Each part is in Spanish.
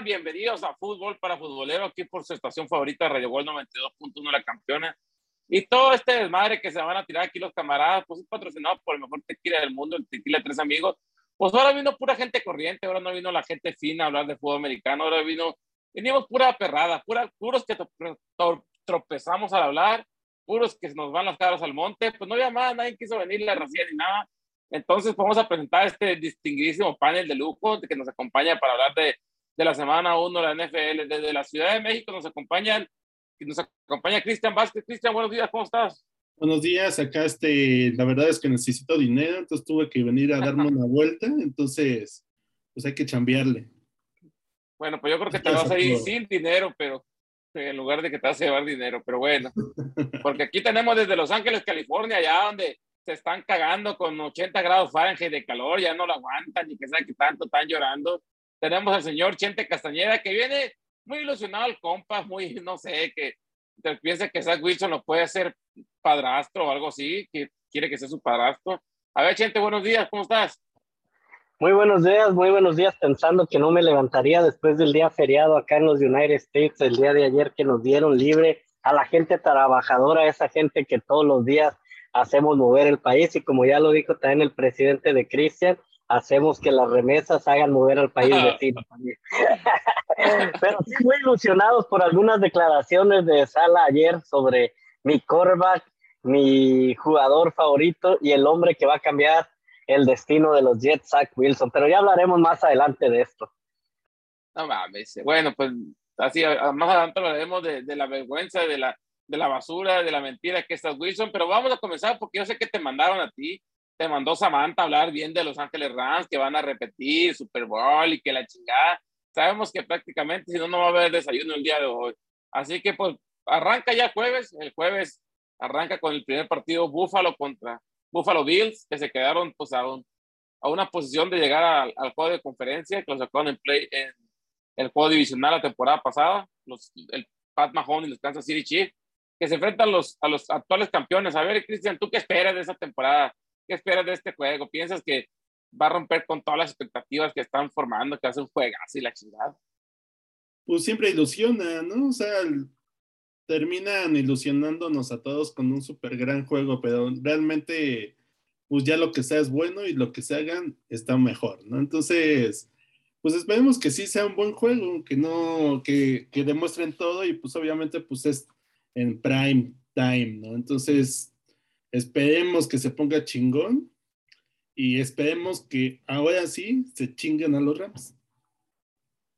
Bienvenidos a Fútbol para Futbolero, aquí por su estación favorita, Radio Gol 92.1, la campeona. Y todo este desmadre que se van a tirar aquí los camaradas, pues es patrocinado por el mejor tequila del mundo, el tequila Tres Amigos. Pues ahora vino pura gente corriente, ahora no vino la gente fina a hablar de fútbol americano, ahora vino, venimos pura perrada, pura, puros que tropezamos al hablar, puros que nos van las caras al monte, pues no había más, nadie quiso venir la racía ni nada. Entonces vamos a presentar este distinguidísimo panel de lujo que nos acompaña para hablar de, de la semana 1 de la NFL. Desde la Ciudad de México nos acompañan, nos acompaña Cristian Vázquez. Cristian, buenos días, ¿cómo estás? Buenos días, acá este, la verdad es que necesito dinero, entonces tuve que venir a darme una vuelta, entonces pues hay que chambearle. Bueno, pues yo creo que te vas a ir sin dinero, pero en lugar de que te vas a llevar dinero, pero bueno, porque aquí tenemos desde Los Ángeles, California, allá donde se están cagando con 80 grados Fahrenheit de calor, ya no lo aguantan ni que sea que tanto están llorando. Tenemos al señor Chente Castañeda que viene muy ilusionado al compa, muy, no sé, que piensa que Zach Wilson lo puede hacer padrastro o algo así, que quiere que sea su padrastro. A ver, Chente, buenos días, ¿cómo estás? Muy buenos días, muy buenos días, pensando que no me levantaría después del día feriado acá en los United States, el día de ayer que nos dieron libre a la gente trabajadora, esa gente que todos los días hacemos mover el país y como ya lo dijo también el presidente de Cristian, hacemos que las remesas hagan mover al país vecino también. Pero sí muy ilusionados por algunas declaraciones de Sala ayer sobre mi quarterback, mi jugador favorito y el hombre que va a cambiar el destino de los Jets, Zach Wilson. Pero ya hablaremos más adelante de esto. No mames. Bueno, pues así, más adelante hablaremos de, de la vergüenza, de la, de la basura, de la mentira que estás Wilson, pero vamos a comenzar porque yo sé que te mandaron a ti, te mandó Samantha a hablar bien de Los Ángeles Rams, que van a repetir Super Bowl y que la chingada. Sabemos que prácticamente si no, no va a haber desayuno el día de hoy. Así que pues arranca ya jueves, el jueves arranca con el primer partido Buffalo contra Buffalo Bills, que se quedaron pues a, a una posición de llegar al, juego de conferencia, que los sacaron en, play, en el juego divisional la temporada pasada, los, el Pat Mahomes y los Kansas City Chiefs que se enfrentan los, a los actuales campeones. A ver, Cristian, ¿tú qué esperas de esa temporada? ¿Qué esperas de este juego? ¿Piensas que va a romper con todas las expectativas que están formando, que hace un juegazo y la chingada? Pues siempre ilusiona, ¿no? O sea, terminan ilusionándonos a todos con un súper gran juego, pero realmente, pues ya lo que sea es bueno y lo que se hagan está mejor, ¿no? Entonces, pues esperemos que sí sea un buen juego, que no, que, que demuestren todo y pues obviamente, pues es en prime time, ¿no? Entonces, esperemos que se ponga chingón y esperemos que ahora sí se chinguen a los Rams.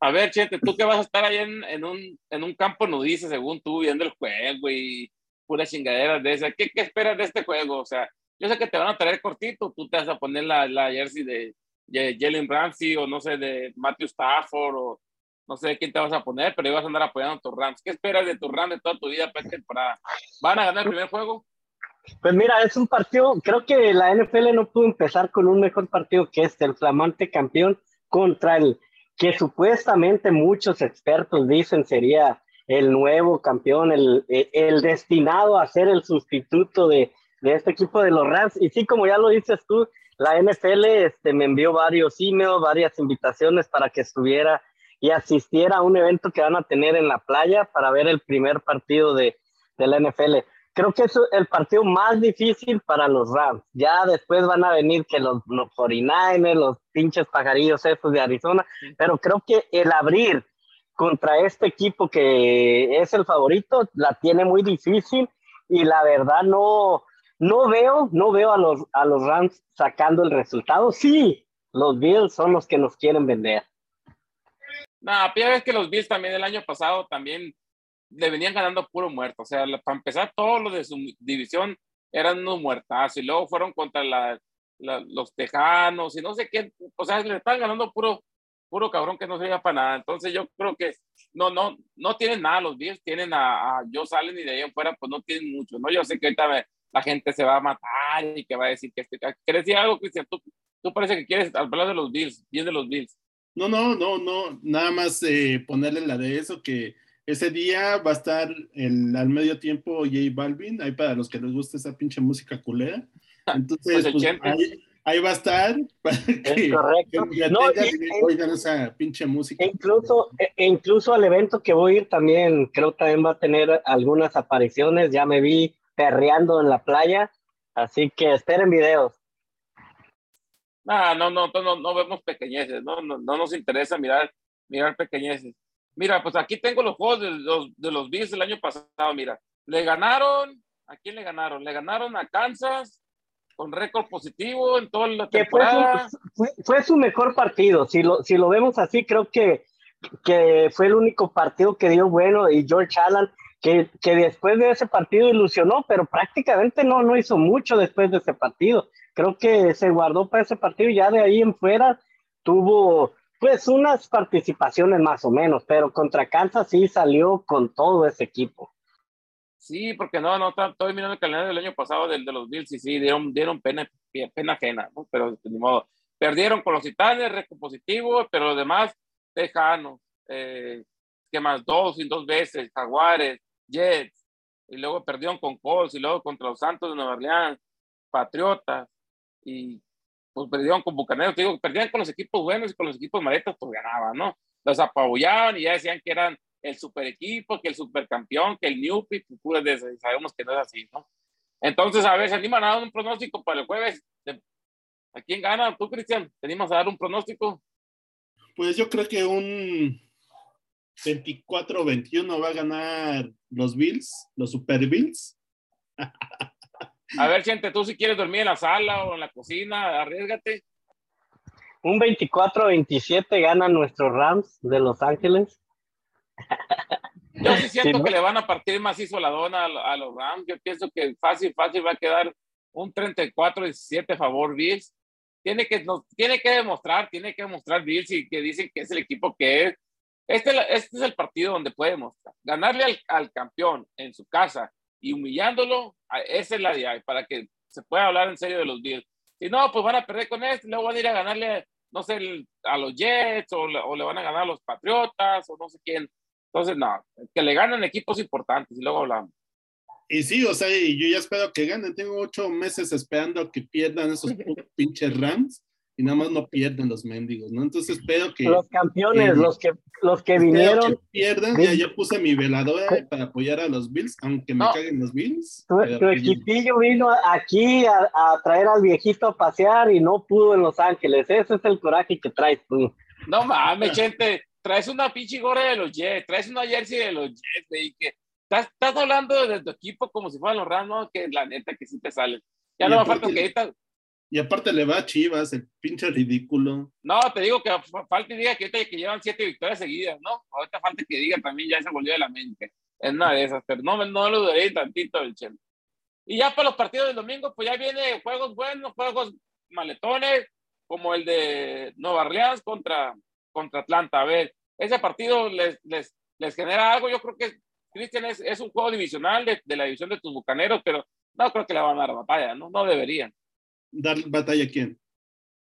A ver, Chete, tú que vas a estar ahí en, un, campo nudice, según tú, viendo el juego y pura chingadera de esa. ¿Qué, ¿Qué, esperas de este juego? O sea, yo sé que te van a traer cortito, tú te vas a poner la, jersey de, de Jalen Ramsey o no sé, de Matthew Stafford o no sé quién te vas a poner, pero ibas a andar apoyando a tus Rams. ¿Qué esperas de tus Rams de toda tu vida para esta temporada? ¿Van a ganar el primer juego? Pues mira, es un partido, creo que la NFL no pudo empezar con un mejor partido que este, el flamante campeón contra el que supuestamente muchos expertos dicen sería el nuevo campeón, el, el destinado a ser el sustituto de, de este equipo de los Rams. Y sí, como ya lo dices tú, la NFL este, me envió varios emails, varias invitaciones para que estuviera y asistiera a un evento que van a tener en la playa para ver el primer partido de, de la NFL. Creo que es el partido más difícil para los Rams. Ya después van a venir que los, los 49ers, los pinches pajarillos esos de Arizona, pero creo que el abrir contra este equipo que es el favorito la tiene muy difícil y la verdad no, no veo, no veo a los, a los Rams sacando el resultado. Sí, los Bills son los que nos quieren vender. No, ya ves que los Bills también el año pasado también le venían ganando puro muerto. O sea, para empezar, todos los de su división eran unos muertazos y luego fueron contra la, los tejanos y no sé qué. O sea, le están ganando puro, puro cabrón que no se para nada. Entonces yo creo que no, no, no tienen nada los Bills, tienen a, a Joe Salen y de ahí en fuera pues no tienen mucho, ¿no? Yo sé que ahorita la gente se va a matar y que va a decir que este... ¿Quieres decir algo, Cristian? Tú, tú parece que quieres hablar de los Bills, bien de los Bills. No, no, no, no, nada más eh, ponerle la de eso, que ese día va a estar el, al medio tiempo J Balvin, ahí para los que les gusta esa pinche música culera. Entonces, pues, pues, ahí va a estar para es correcto. no, oigan esa pinche música. Incluso, e, e incluso al evento que voy a ir también, creo que también va a tener algunas apariciones. Ya me vi perreando en la playa, así que esperen videos. no, no, no, no vemos pequeñeces, no, no, no nos interesa mirar, mirar pequeñeces. Mira, pues aquí tengo los juegos de los, de los Bills del año pasado, mira. Le ganaron, ¿a quién le ganaron? Le ganaron a Kansas, con récord positivo en toda la temporada. Fue su, fue, su, mejor partido. Si lo, si lo vemos así, creo que, que fue el único partido que dio bueno y George Allen, que, que después de ese partido ilusionó, pero prácticamente no, no hizo mucho después de ese partido. Creo que se guardó para ese partido y ya de ahí en fuera tuvo pues unas participaciones más o menos, pero contra Kansas sí salió con todo ese equipo. Sí, porque no, no, estoy mirando el calendario del año pasado del de los Bills y sí, dieron, dieron pena, pena ajena, ¿no? Pero de modo, perdieron con los titanes, positivo, pero los demás, Tejanos, eh, más dos y dos veces, Jaguares, Jets, y luego perdieron con Colts, y luego contra los Santos de Nueva Orleans, Patriotas, y pues perdieron con Bucaneros, digo, perdían con los equipos buenos y con los equipos maletas, pues ganaban, ¿no? Los apabullaban y ya decían que eran el super equipo, que el supercampeón, que el New pues, de sabemos que no es así, ¿no? Entonces, a ver, se animan a dar un pronóstico para el jueves. ¿A quién gana? ¿Tú, Cristian? ¿Tenemos a dar un pronóstico? Pues yo creo que un 24-21 va a ganar los Bills, los Super Bills. A ver, gente, tú si quieres dormir en la sala o en la cocina, arriesgate. Un 24-27 ganan nuestros Rams de Los Ángeles. Yo sí siento que le van a partir macizo la dona a, los Rams. Yo pienso que fácil, fácil va a quedar un 34-17 favor Bills. Tiene que, nos, tiene que demostrar, tiene que demostrar Bills y que dicen que es el equipo que es. Este, este es el partido donde puede demostrar. Ganarle al, al campeón en su casa y humillándolo, esa es la idea, para que se pueda hablar en serio de los Bills. Si no, pues van a perder con este, luego van a ir a ganarle, no sé, a los Jets o, o le van a ganar a los Patriotas o no sé quién entonces, no, que le ganen equipos importantes y luego hablamos. Y sí, o sea, y yo ya espero que ganen. Tengo ocho meses esperando que pierdan esos pinches Rams y nada más no pierden los mendigos, ¿no? Entonces espero que... Los campeones, los que, los que vinieron... Que pierdan, ya yo puse mi veladora para apoyar a los Bills, aunque me caguen los Bills. Tu, equipillo vino aquí a, a, traer al viejito a pasear y no pudo en Los Ángeles. Ese es el coraje que traes tú. No mames, gente traes una pinche gorra de los Jets, traes una jersey de los Jets, y que estás, estás, hablando de tu equipo como si fueran los Rams, que la neta que sí te salen. Ya no me falta que ahorita... Y aparte le va a Chivas, el pinche ridículo. No, te digo que falta y diga que que llevan siete victorias seguidas, ¿no? Ahorita falta que diga también ya se volvió de la mente. Es una de esas, pero no, no lo dudaré tantito el. Y ya para los partidos del domingo, pues ya viene juegos buenos, juegos maletones, como el de Nueva Orleans contra, contra Atlanta. A ver, ese partido les, les, les genera algo. Yo creo que Cristian es, es, un juego divisional de, de, la división de tus bucaneros, pero no creo que le van a dar batalla, ¿no? No deberían. ¿Dar batalla a quién?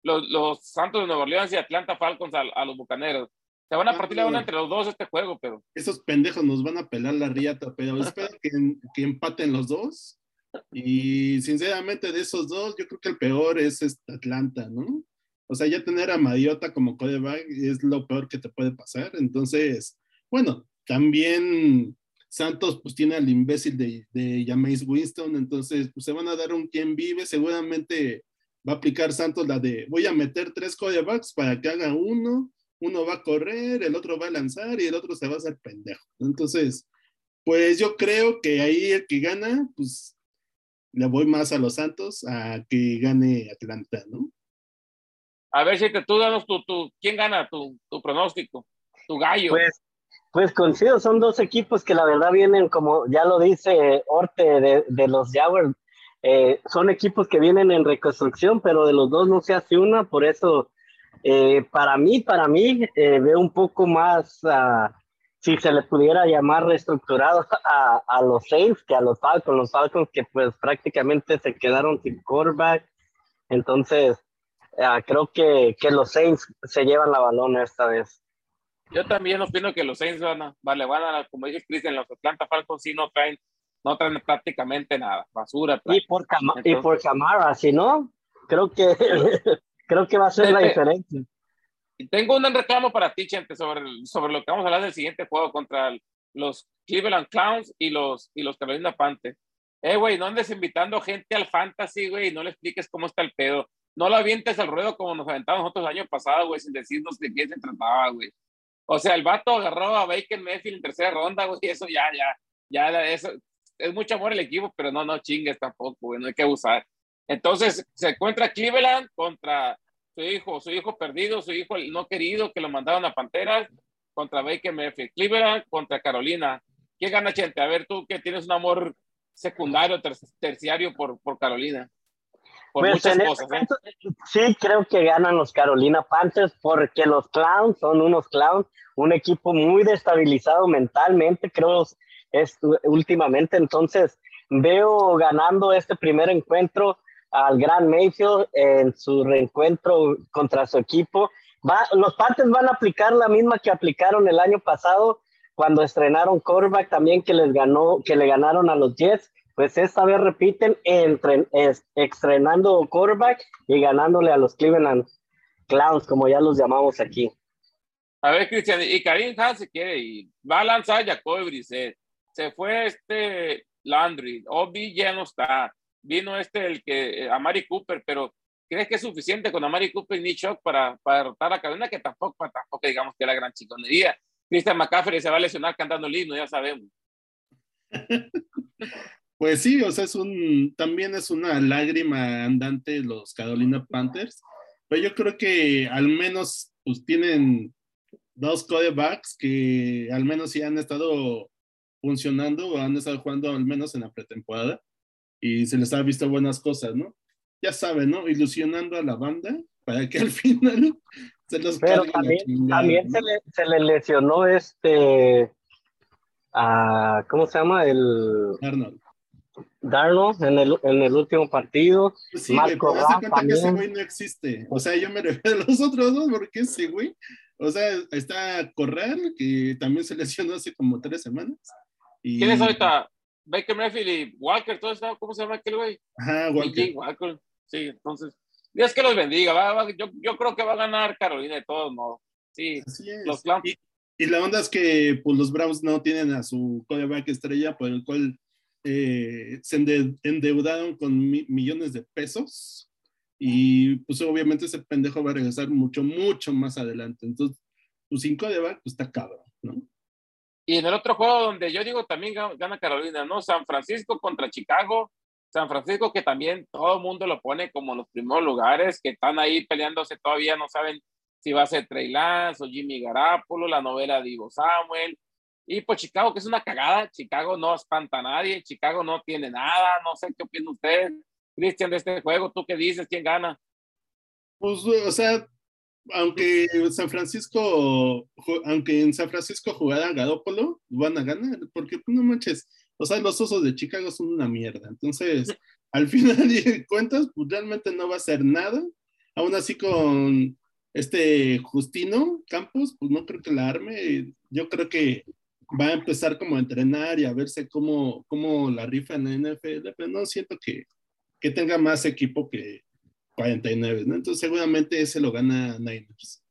Los, los Santos de Nueva Orleans y Atlanta Falcons a, los bucaneros. Se van a partir la una entre los dos este juego, pero. Esos pendejos nos van a pelar la riata, pero espero que, que empaten los dos. Y sinceramente, de esos dos, yo creo que el peor es este Atlanta, ¿no? O sea, ya tener a Mariota como coreback es lo peor que te puede pasar. Entonces, bueno, también Santos pues tiene al imbécil de, de Jameis Winston, entonces pues se van a dar un quien vive, seguramente va a aplicar Santos la de voy a meter tres corebacks para que haga uno, uno va a correr, el otro va a lanzar y el otro se va a hacer pendejo. Entonces, pues yo creo que ahí el que gana, pues le voy más a los Santos a que gane Atlanta, ¿no? A ver, si te, tú danos tu, tu, ¿quién gana tu, tu pronóstico? Tu gallo. Pues, pues coincido, son dos equipos que la verdad vienen, como ya lo dice Orte de, de los Jaguars, eh, son equipos que vienen en reconstrucción, pero de los dos no se hace una, por eso eh, para mí, para mí, eh, veo un poco más, uh, si se le pudiera llamar reestructurado a, a, los Saints que a los Falcons, los Falcons que pues prácticamente se quedaron sin quarterback, entonces Ah, creo que, que, los Saints se llevan la balón esta vez. Yo también opino que los Saints van a, vale, van a como dice Cristian, los Atlanta Falcons sí no traen, no traen prácticamente nada, basura. Y por, y por Camara, si no. Creo que, creo que va a ser la diferencia. Tengo un reclamo para ti, Chente, sobre, sobre lo que vamos a hablar del siguiente juego contra los Cleveland Clowns y los, y los Carolina Panthers. Eh, güey, no andes invitando gente al fantasy, güey, y no le expliques cómo está el pedo. No lo avientes al ruedo como nos aventamos nosotros el año pasado, güey, sin decirnos de qué se trataba, güey. O sea, el vato agarró a Baker Mayfield en tercera ronda, güey, eso ya, ya, ya, eso, es mucho amor el equipo, pero no, no chingues tampoco, güey, no hay que abusar. Entonces, se encuentra Cleveland contra su hijo, su hijo perdido, su hijo no querido, que lo mandaron a Panteras, contra Baker Mayfield. Cleveland contra Carolina. ¿Quién gana, Chente? A ver, tú que tienes un amor secundario, terciario por, por Carolina. Por pues muchas cosas. ¿eh? Sí, creo que ganan los Carolina Panthers porque los Clowns son unos Clowns, un equipo muy destabilizado mentalmente, creo, es últimamente. Entonces, veo ganando este primer encuentro al Gran Mayfield en su reencuentro contra su equipo. Va, los Panthers van a aplicar la misma que aplicaron el año pasado cuando estrenaron quarterback también que les ganó, que le ganaron a los Jets. Pues esta vez repiten entre, estrenando quarterback y ganándole a los Cleveland Clowns, como ya los llamamos aquí. A ver, Cristian, y Karim Hans se quiere ir. Va a lanzar Jacob Brissett. Se fue este Landry. Obi ya no está vino este, el que, eh, a Mari Cooper, pero ¿crees que es suficiente con Amari Cooper y Nick Shock para, para derrotar a Carolina? Que tampoco, tampoco digamos que la gran chiconería. Christian McCaffrey se va a lesionar cantando el himno, ya sabemos. Pues sí, o sea, es un, también es una lágrima andante los Carolina Panthers, pero yo creo que al menos pues tienen dos codebacks que al menos sí han estado funcionando o han estado jugando al menos en la pretemporada y se les ha visto buenas cosas, ¿no? Ya saben, ¿no? Ilusionando a la banda para que al final se los Pero también, también se, le, se, le, lesionó este, a, ¿cómo se llama? El... Arnold. Darnold en el, en el último partido. Pues sí, Marco güey, cuenta también. que ese güey no existe. O sea, yo me refiero a los otros dos porque ese güey, o sea, está Corral, que también se lesionó hace como tres semanas. Y... ¿Quién es ahorita? Baker Mayfield y Walker, todo eso, ¿cómo se llama aquel güey? Ajá, Walker. Walker. Sí, entonces, Dios que los bendiga. Va, va, yo, yo, creo que va a ganar Carolina de todos modos. Sí, los. Y, y, la onda es que pues, los Browns no tienen a su quarterback estrella, por el cual eh, se endeudaron con millones de pesos. Y pues obviamente ese pendejo va a regresar mucho, mucho más adelante. Entonces, pues sin quarterback, pues está cabrón. Y en el otro juego donde yo digo también gana Carolina, ¿no? San Francisco contra Chicago. San Francisco que también todo el mundo lo pone como los primeros lugares, que están ahí peleándose todavía, no saben si va a ser Trey Lance o Jimmy Garapolo, la novela de Ivo Samuel. Y pues Chicago, que es una cagada, Chicago no espanta a nadie, Chicago no tiene nada, no sé qué opina usted, Cristian, de este juego, ¿tú qué dices? ¿Quién gana? Pues, o sea, aunque San Francisco, aunque en San Francisco jugara Garópolo, van a ganar, porque pues, no manches, o sea, los osos de Chicago son una mierda. Entonces, al final de cuentas, pues realmente no va a ser nada. Aún así con este Justino Campos, pues no creo que la arme. Yo creo que va a empezar como a entrenar y a verse cómo, cómo la rifa en la NFL, pero no siento que, que tenga más equipo que, 49, ¿no? Entonces seguramente ese lo gana Niners.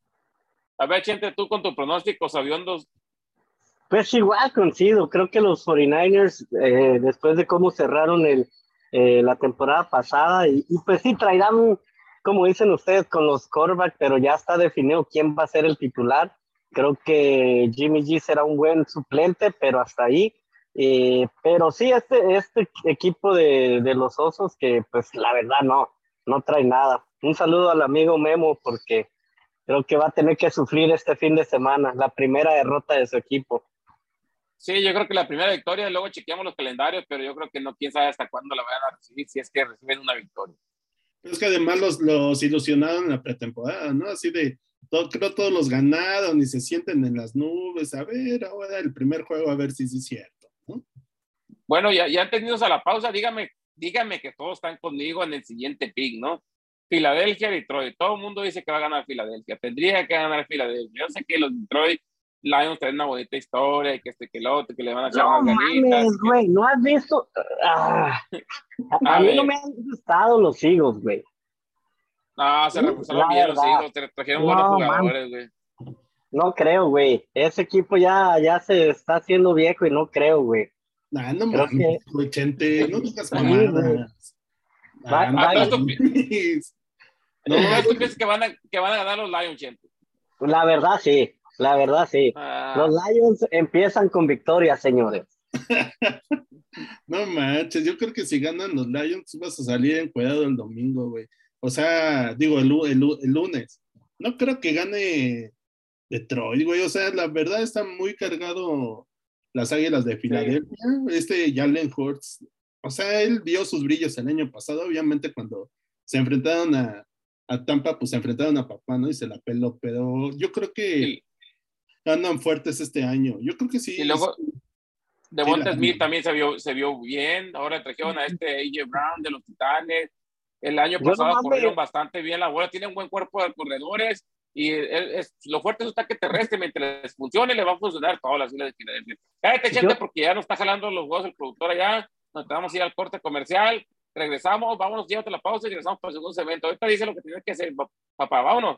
A ver, gente, tú con tu pronóstico, sabiondos. Pues igual coincido, creo que los 49ers, eh, después de cómo cerraron el, eh, la temporada pasada, y, pues sí, traerán, como dicen ustedes, con los quarterbacks, pero ya está definido quién va a ser el titular. Creo que Jimmy G será un buen suplente, pero hasta ahí. Eh, pero sí, este, este equipo de, de los Osos, que pues la verdad no, no trae nada. Un saludo al amigo Memo porque creo que va a tener que sufrir este fin de semana, la primera derrota de su equipo. Sí, yo creo que la primera victoria, luego chequeamos los calendarios, pero yo creo que no, quién sabe hasta cuándo la vayan a recibir, si es que reciben una victoria. Es que además los, los ilusionaron en la pretemporada, ¿no? Así de, todo, creo todos los ganaron y se sienten en las nubes, a ver, ahora el primer juego, a ver si sí es cierto, ¿no? Bueno, ya, ya tenidos a la pausa, dígame dígame que todos están conmigo en el siguiente pick, ¿no? Filadelfia, Detroit. Todo el mundo dice que va a ganar Filadelfia. Tendría que ganar Filadelfia. Yo sé que los Detroit Lions tienen una bonita historia y que este que el otro, que le van a echar no, mames, güey, no has visto. Ah, a, a, mí no me han gustado los Eagles, güey. No, se reforzaron bien los hijos, trajeron buenos jugadores, güey. No creo, güey. Ese equipo ya, ya se está haciendo viejo y no creo, güey. Nah, no mames, que... Chente, no digas mamadas. Ah, no, ¿tú, ¿Tú crees que van, a, que van a ganar los Lions, Chente? La verdad, sí. La verdad, sí. Ah. Los Lions empiezan con victoria, señores. no manches, yo creo que si ganan los Lions vas a salir encuadrado el domingo, güey. O sea, digo, el, el, el, lunes. No creo que gane Detroit, güey. O sea, la verdad está muy cargado las águilas de Filadelfia. Este Jalen Hurts, o sea, él dio sus brillos el año pasado, obviamente cuando se enfrentaron a, a Tampa, pues se enfrentaron a papá, ¿no? Y se la peló, pero yo creo que andan fuertes este año. Yo creo que sí. Y luego, Devonta Smith también se vio, se vio bien. Ahora trajeron a este AJ Brown de los Titanes. El año pasado corrieron bastante bien la bola. Tiene un buen cuerpo de corredores. Y es, lo fuerte es un ataque terrestre. Mientras les funcione, le va a funcionar todas las islas de Filadelfia. Cállate, gente, porque ya nos está jalando los huevos el productor allá. Nos vamos a ir al corte comercial. Regresamos, vámonos, llévate la pausa y regresamos para el segundo evento. Ahorita dice lo que tienes que hacer, papá. Vámonos.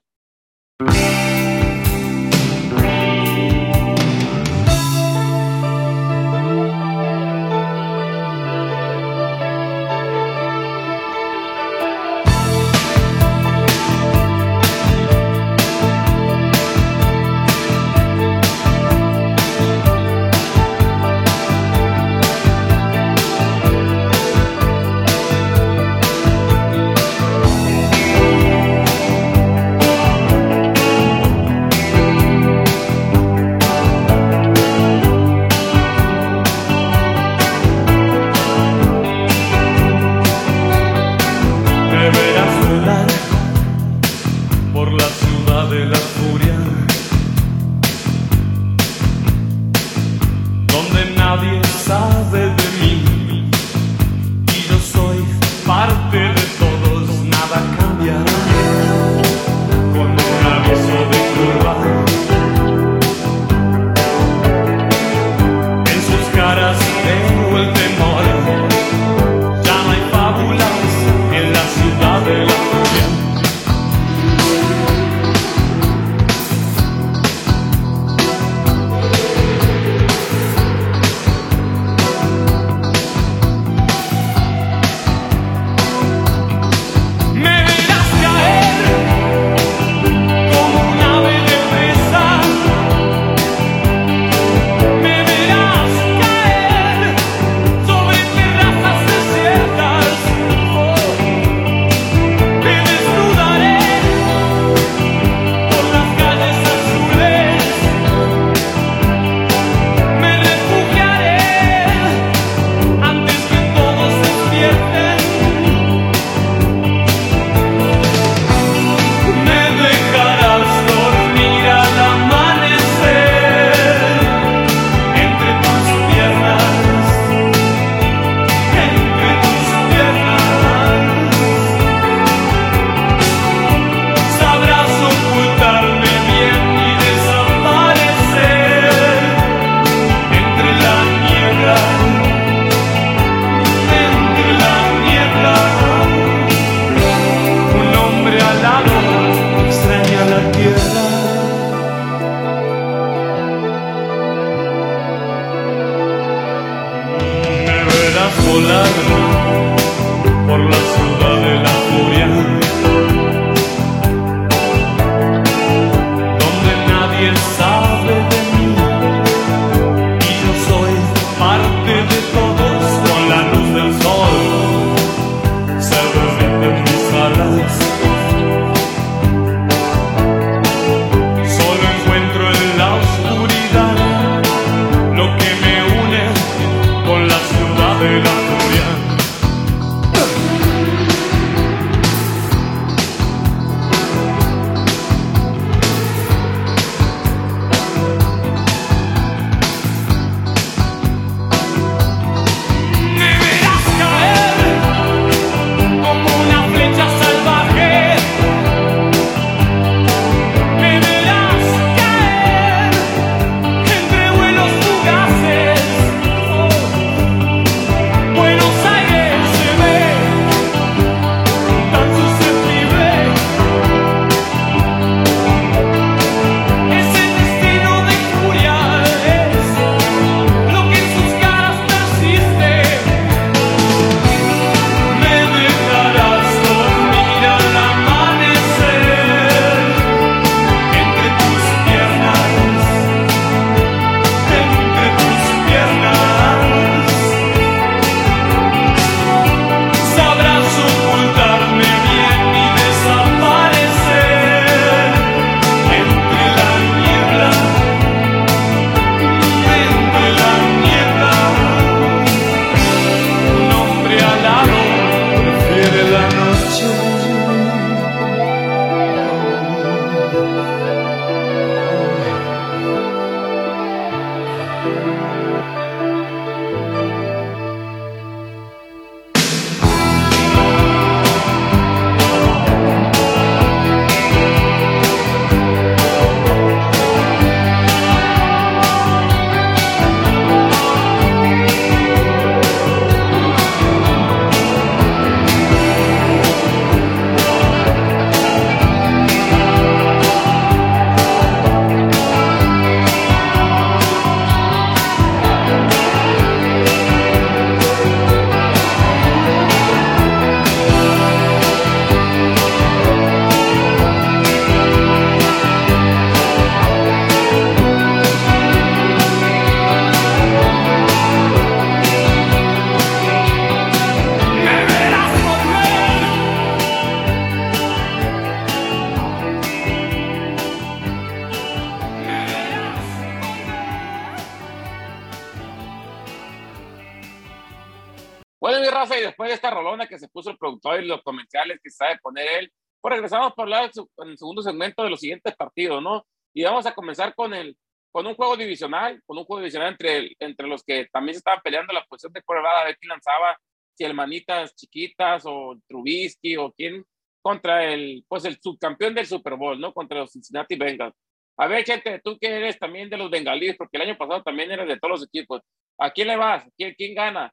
Comerciales que sabe poner él. Pues regresamos para hablar en el segundo segmento de los siguientes partidos, ¿no? Y vamos a comenzar con, el, con un juego divisional, con un juego divisional entre, entre los que también se estaban peleando la posición de quarterback, a ver quién lanzaba, si el Manitas Chiquitas o Trubisky o quién contra el, pues el subcampeón del Super Bowl, ¿no? Contra los Cincinnati Bengals. A ver, gente, tú que eres también de los bengalíes, porque el año pasado también eres de todos los equipos. ¿A quién le vas? ¿Quién, quién gana?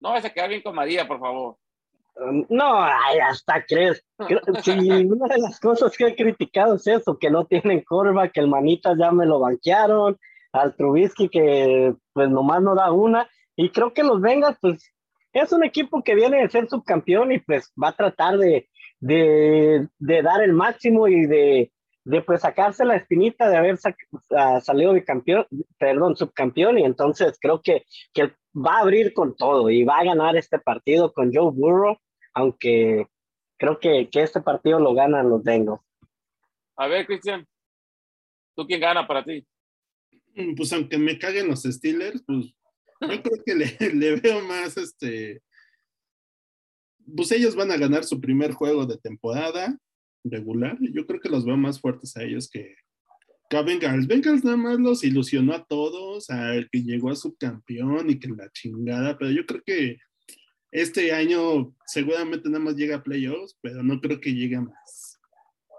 No vas a quedar bien con María, por favor. No, hasta crees. Si una de las cosas que he criticado es eso, que no tienen curva, que el Manitas ya me lo banquearon, al Trubisky que pues nomás no da una, y creo que los Vengas pues es un equipo que viene de ser subcampeón y pues va a tratar de, de, de dar el máximo y de, de pues sacarse la espinita de haber ah, salido de campeón, perdón, subcampeón, y entonces creo que, que va a abrir con todo y va a ganar este partido con Joe Burrow aunque creo que, que este partido lo ganan los Bengals. A ver, Cristian, ¿tú quién gana para ti? Mm, pues aunque me caguen los Steelers, pues yo creo que le, le, veo más este. Pues ellos van a ganar su primer juego de temporada regular. Yo creo que los veo más fuertes a ellos que, que a Bengals. Bengals nada más los ilusionó a todos, a el que llegó a su campeón y que la chingada, pero yo creo que este año seguramente nada más llega a playoffs, pero no creo que llegue a más.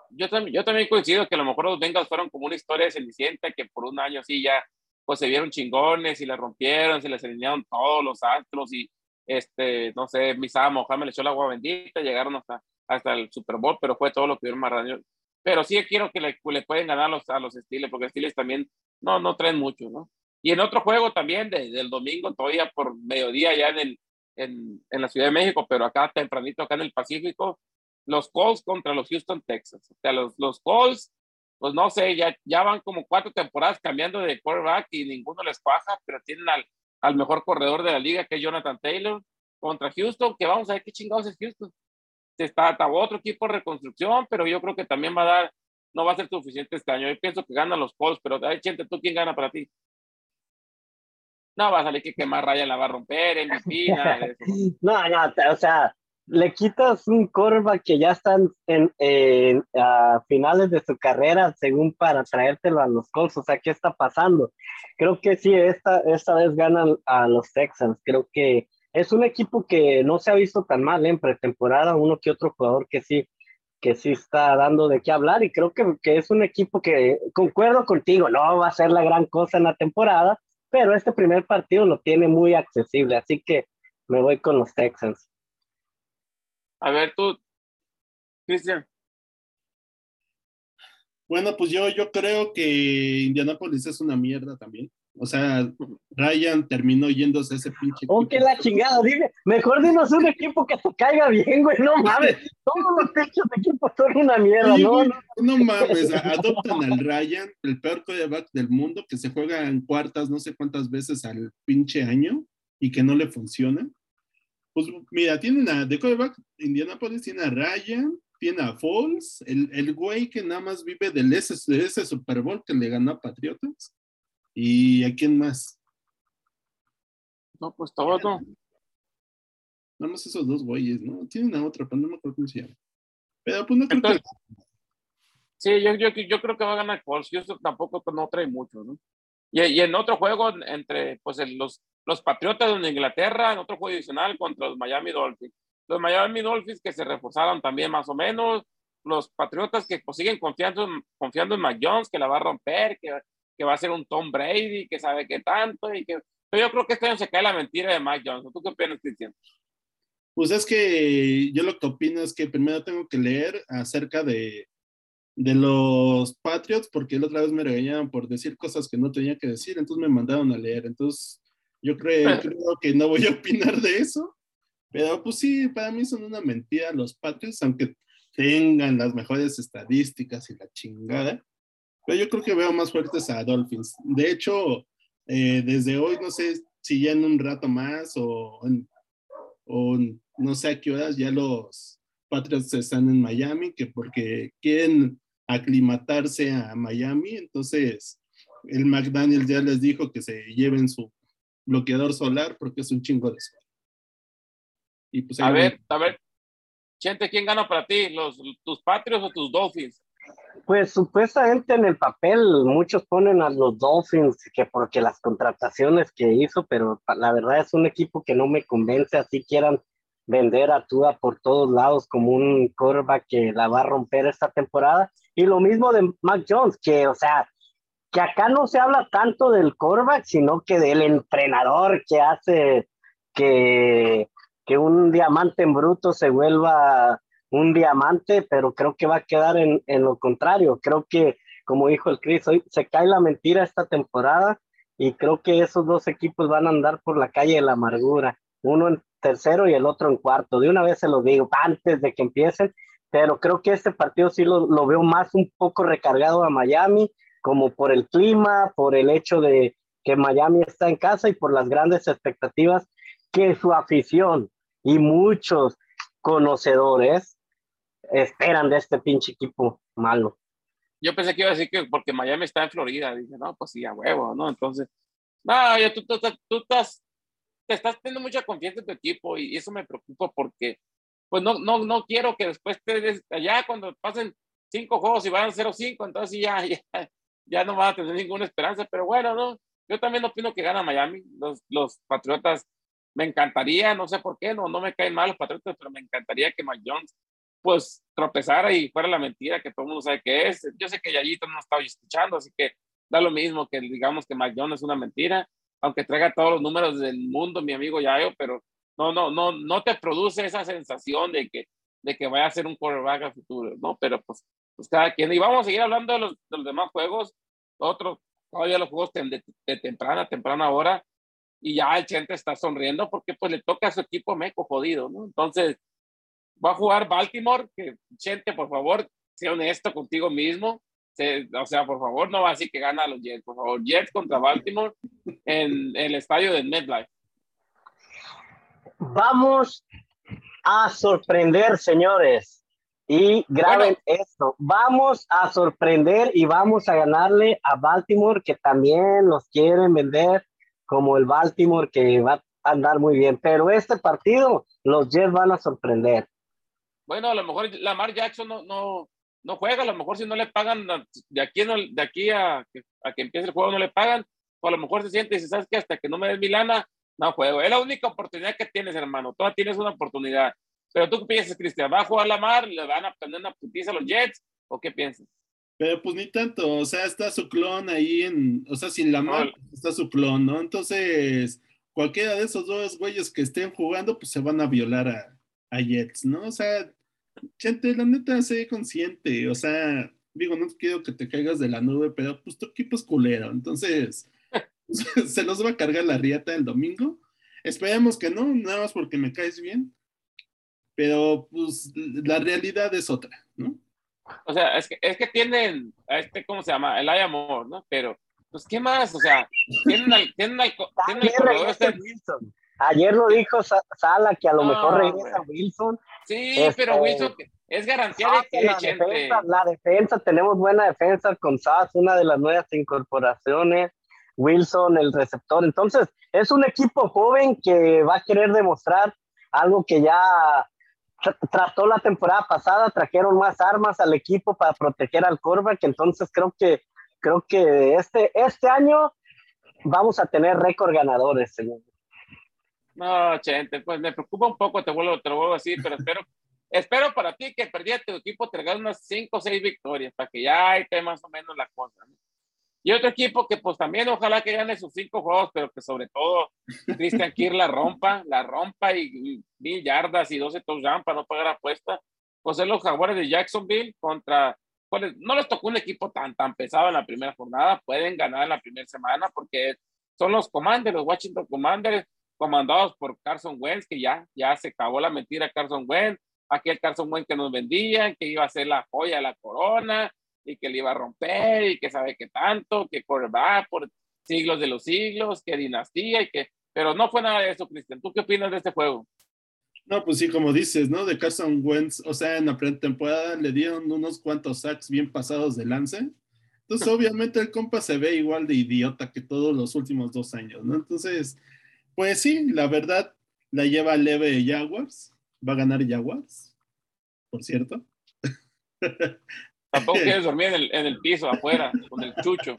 Yo también, yo también coincido que a lo mejor los Bengals fueron como una historia de Cenicienta, que por un año así ya pues se vieron chingones y la rompieron, se les alinearon todos los astros y este, no sé, Misada Mohamed le echó el agua bendita, llegaron hasta, hasta el Super Bowl, pero fue todo lo que vieron más Pero sí quiero que le, le pueden ganar a los, a los Steelers, porque Steelers también no, no traen mucho, ¿no? Y en otro juego también del domingo, todavía por mediodía, ya en el, en, en, la Ciudad de México, pero acá tempranito, acá en el Pacífico, los Colts contra los Houston Texans. O sea, los, los Colts, pues no sé, ya, ya van como cuatro temporadas cambiando de quarterback y ninguno les paja, pero tienen al, al mejor corredor de la liga, que es Jonathan Taylor, contra Houston, que vamos a ver qué chingados es Houston. Se está, está otro equipo de reconstrucción, pero yo creo que también va a dar, no va a ser suficiente este año. Yo pienso que ganan los Colts, pero gente, ¿tú quién gana para ti? No va a salir que quemar Ryan la va a romper, en no, no, o sea, le quitas un corva que ya están en, en a finales de su carrera, según para traértelo a los Colts, o sea, ¿qué está pasando? Creo que sí, esta, esta vez ganan a los Texans, creo que es un equipo que no se ha visto tan mal en pretemporada, uno que otro jugador que sí, que sí está dando de qué hablar y creo que, que es un equipo que, concuerdo contigo, no va a ser la gran cosa en la temporada, pero este primer partido lo tiene muy accesible, así que me voy con los Texans. A ver, tú, Cristian. Bueno, pues yo, yo creo que Indianapolis es una mierda también. O sea, Ryan terminó yéndose a ese pinche. Oh, qué la chingada, dime. Mejor dinos un equipo que te caiga bien, güey. No mames. Todos los techos de equipo son una mierda, ¿no? No, mames. Adoptan al Ryan, el peor coreback del mundo, que se juega en cuartas no sé cuántas veces al pinche año y que no le funciona. Pues mira, tienen a de coreback, Indianapolis tiene a Ryan, tiene a Falls, el, el güey que nada más vive del ese, de ese Super Bowl que le ganó a Patriotas ¿Y a quién más? No, pues todo. Nada más esos dos güeyes, ¿no? Tienen a otra, pero no me acuerdo cómo se llama. Pero pues no creo que... Sí, yo, yo, yo creo que va a ganar Colts. Houston tampoco no trae mucho, ¿no? Y, y en otro juego entre pues, los, los Patriotas de Inglaterra, en otro juego adicional contra los Miami Dolphins. Los Miami Dolphins que se reforzaron también más o menos. Los Patriotas que pues, siguen confiando, confiando en Mac Jones, que la va a romper, que, que va a ser un Tom Brady, que sabe qué tanto. Y que... Pero yo creo que este año se cae la mentira de Mac Jones. ¿Tú qué opinas, Cristian? Pues es que yo lo que opino es que primero tengo que leer acerca de, de los Patriots, porque la otra vez me regañaban por decir cosas que no tenía que decir, entonces me mandaron a leer. Entonces, yo creo, creo que no voy a opinar de eso, pero pues sí, para mí son una mentira los Patriots, aunque tengan las mejores estadísticas y la chingada. Pero yo creo que veo más fuertes a Dolphins. De hecho, eh, desde hoy, no sé si ya en un rato más o, o no sé a qué horas ya los Patriots están en Miami, que porque quieren aclimatarse a Miami, entonces el McDaniel ya les dijo que se lleven su bloqueador solar porque es un chingo de sol. Y pues a ver, a ver, Chente, ¿quién gana para ti? ¿Los, ¿Tus Patriots o tus Dolphins? Pues supuestamente en el papel muchos ponen a los Dolphins que porque las contrataciones que hizo, pero la verdad es un equipo que no me convence, así quieran vender a Tua por todos lados como un quarterback que la va a romper esta temporada. Y lo mismo de Mac Jones, que, o sea, que acá no se habla tanto del quarterback, sino que del entrenador que hace que, que un diamante en bruto se vuelva un diamante, pero creo que va a quedar en, en lo contrario. Creo que, como dijo el Chris, hoy se cae la mentira esta temporada y creo que esos dos equipos van a andar por la calle de la amargura. Uno en tercero y el otro en cuarto. De una vez se lo digo, antes de que empiecen, pero creo que este partido sí lo, lo veo más un poco recargado a Miami, como por el clima, por el hecho de que Miami está en casa y por las grandes expectativas que su afición y muchos conocedores esperan de este pinche equipo malo. Yo pensé que iba a decir que porque Miami está en Florida, dije, no, pues sí, a huevo, ¿no? Entonces, no, ya tú, tú, tú, estás te estás teniendo mucha confianza en tu equipo y eso me preocupa porque pues no, no, no quiero que después te allá cuando pasen cinco juegos y van a 0-5, entonces ya, ya, ya no van a tener ninguna esperanza, pero bueno, no, yo también opino que gana Miami, los, los Patriotas, me encantaría, no sé por qué, no, no me caen mal los Patriotas, pero me encantaría que Mike Jones pues tropezara y fuera la mentira que todo el mundo sabe que es. Yo sé que Yayito no estaba escuchando, así que da lo mismo que digamos que Mike Jones es una mentira aunque traiga todos los números del mundo, mi amigo Yayo, pero no, no, no, no te produce esa sensación de que, de que vaya a ser un quarterback a futuro, ¿no? Pero pues, pues cada quien. Y vamos a seguir hablando de los, de los demás juegos, otros, todavía los juegos de, de, temprana, temprana hora, y ya el Chente está sonriendo porque pues le toca a su equipo meco jodido, ¿no? Entonces, va a jugar Baltimore, que Chente, por favor, sea honesto contigo mismo, o sea, por favor, no va a decir que gana a los Jets. Por favor, Jets contra Baltimore en, el estadio de MetLife. Vamos a sorprender, señores. Y graben esto. Vamos a sorprender y vamos a ganarle a Baltimore, que también los quieren vender como el Baltimore que va a andar muy bien. Pero este partido, los Jets van a sorprender. Bueno, a lo mejor Lamar Jackson no, no, no juega, a lo mejor si no le pagan de aquí, de aquí a, a que empiece el juego no le pagan, o a lo mejor se siente y dice, ¿sabes qué? Hasta que no me des mi lana, no juego. Es la única oportunidad que tienes, hermano. Todavía tienes una oportunidad. Pero tú qué piensas, Cristian, ¿va a jugar la mar? ¿Le van a poner una putiza a los Jets? ¿O qué piensas? Pero pues ni tanto, o sea, está su clon ahí en, o sea, sin la mar, está su clon, ¿no? Entonces, cualquiera de esos dos güeyes que estén jugando, pues se van a violar a, a Jets, ¿no? O sea, gente, la neta, sé consciente, o sea, digo, no quiero que te caigas de la nube, pero pues tu equipo es culero, entonces se los va a cargar la riata el domingo. Esperemos que no, nada más porque me caes bien, pero pues la realidad es otra, ¿no? O sea, es que, es que tienen, este, ¿cómo se llama? El hay amor, ¿no? Pero, pues, ¿qué más? O sea, tienen al, tienen al, tienen este Wilson. Ayer lo dijo Sala que a lo mejor regresa Wilson Sí, pero este, Wilson es garantía de que la defensa, la defensa, tenemos buena defensa con Sass, una de las nuevas incorporaciones. Wilson, el receptor. Entonces, es un equipo joven que va a querer demostrar algo que ya trató la temporada pasada, trajeron más armas al equipo para proteger al que entonces creo que creo que este, este año vamos a tener récord ganadores, señor. No, Chente, pues me preocupa un poco, te, vuelvo, te lo vuelvo a decir, pero espero, espero para ti que perdía tu equipo te regale unas 5 o 6 victorias para que ya esté más o menos la cosa. Y otro equipo que pues también ojalá que gane sus 5 juegos, pero que sobre todo Christian Kier la rompa, la rompa y, mil yardas y 12 touchdowns para no pagar apuesta, pues es los Jaguares de Jacksonville contra no les tocó un equipo tan, tan pesado en la primera jornada, pueden ganar en la primera semana porque son los Commanders, los Washington Commanders, comandados por Carson Wentz, que ya, ya se acabó la mentira Carson Wentz, aquel Carson Wentz que nos vendían, que iba a ser la joya de la corona y que le iba a romper y que sabe que tanto, que va por siglos de los siglos, que dinastía y que, pero no fue nada de eso, Cristian. ¿Tú qué opinas de este juego? No, pues sí, como dices, ¿no? De Carson Wentz, o sea, en la pretemporada le dieron unos cuantos sacks bien pasados de lance. Entonces, obviamente, el compa se ve igual de idiota que todos los últimos dos años, ¿no? Entonces, pues sí, la verdad, la lleva leve Jaguars. Va a ganar Jaguars, por cierto. Tampoco quieres dormir en el, en el piso afuera, con el chucho.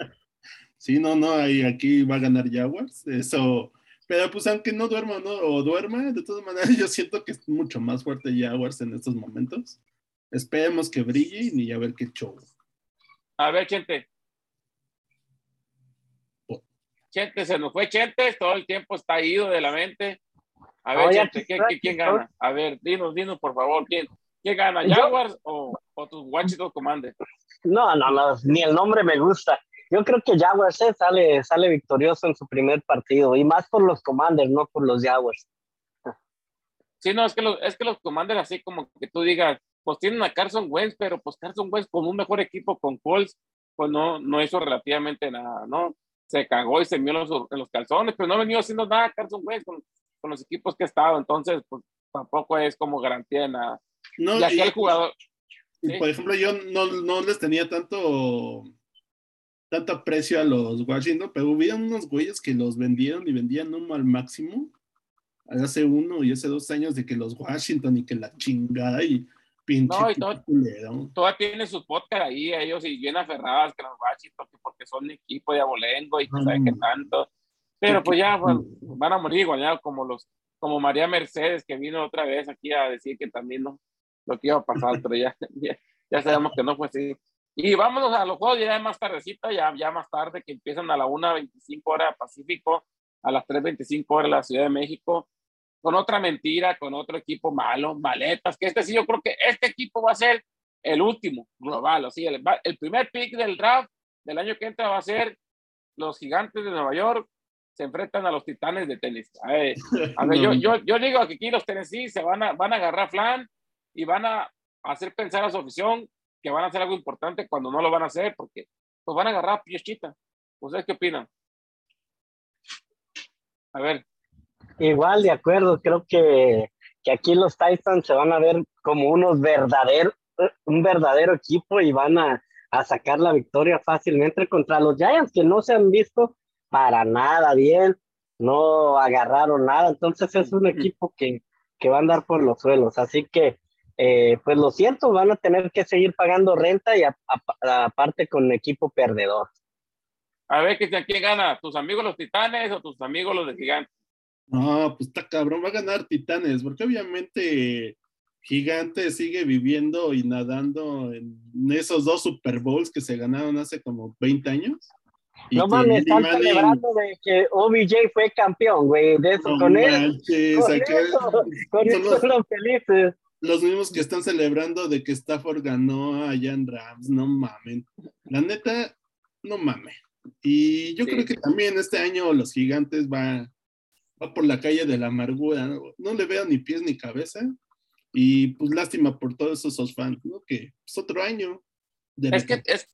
Sí, no, no, ahí, aquí va a ganar Jaguars. Eso pero pues aunque no duerma ¿no? o duerma, de todas maneras yo siento que es mucho más fuerte Jaguars en estos momentos. Esperemos que brille y a ver qué show. A ver, Chente. Oh. Chente, se nos fue Chente, todo el tiempo está ido de la mente. A ver, Chente, quién gana? A ver, dinos, dinos, por favor, ¿quién, quién gana? ¿Jaguars o, o tus Washington Commanders? No, no, no, ni el nombre me gusta yo creo que Jaguars eh, sale, sale victorioso en su primer partido y más por los Commanders, no por los Jaguars. Sí, no, es que los, es que los Commanders, así como que tú digas, pues tienen a Carson Wentz, pero pues Carson Wentz con un mejor equipo con Colts, pues no, no hizo relativamente nada, ¿no? Se cagó y se mió los, en los calzones, pero no ha venido haciendo nada Carson Wentz con, con los equipos que ha estado, entonces, pues tampoco es como garantía de nada. No, y, el jugador. Por ejemplo, yo no, no les tenía tanto tanto aprecio a los Washington, pero hubieron unos güeyes que los vendieron y vendían uno al máximo hace uno y hace dos años de que los Washington y que la chingada y pinche. No, y todo, todavía tiene su podcast ahí, ellos y bien aferrados que los Washington, porque son equipo de abolengo y que sabe qué tanto. Pero pues ya van a morir igual, ya como los, como María Mercedes que vino otra vez aquí a decir que también no lo que iba a pasar, pero ya, ya, ya sabemos que no fue así. Y vámonos a los juegos ya más tardecita, ya, ya más tarde, que empiezan a la 1.25 hora Pacífico, a las 3.25 horas la Ciudad de México, con otra mentira, con otro equipo malo, maletas, que este sí, yo creo que este equipo va a ser el último global, o sea, el, el primer pick del draft del año que entra va a ser los gigantes de Nueva York se enfrentan a los titanes de tenis. A ver, yo, yo, yo, digo que aquí los Tennessee se van a, van a agarrar flan y van a hacer pensar a su afición que van a hacer algo importante cuando no lo van a hacer, porque pues van a agarrar piechita. ¿Ustedes qué opinan? A ver. Igual, de acuerdo, creo que, que aquí los Titans se van a ver como unos verdaderos, un verdadero equipo y van a, a sacar la victoria fácilmente contra los Giants, que no se han visto para nada bien, no agarraron nada, entonces es un equipo que, que va a andar por los suelos, así que eh, pues lo siento, van a tener que seguir pagando renta y aparte con equipo perdedor. A ver, ¿quién gana? ¿Tus amigos los titanes o tus amigos los de gigantes? No, pues está cabrón, va a ganar titanes, porque obviamente Gigante sigue viviendo y nadando en esos dos Super Bowls que se ganaron hace como 20 años. no mames, están celebrando de que OBJ fue campeón, güey, de eso, con él. Con, eso, son felices los mismos que están celebrando de que Stafford ganó allá en Rams, no mamen. La neta, no mames. Y yo creo que también este año los gigantes va, va por la calle de la amargura, ¿no? le veo ni pies ni cabeza. Y pues lástima por todos esos fans, ¿no? Que es otro año. es, que, es,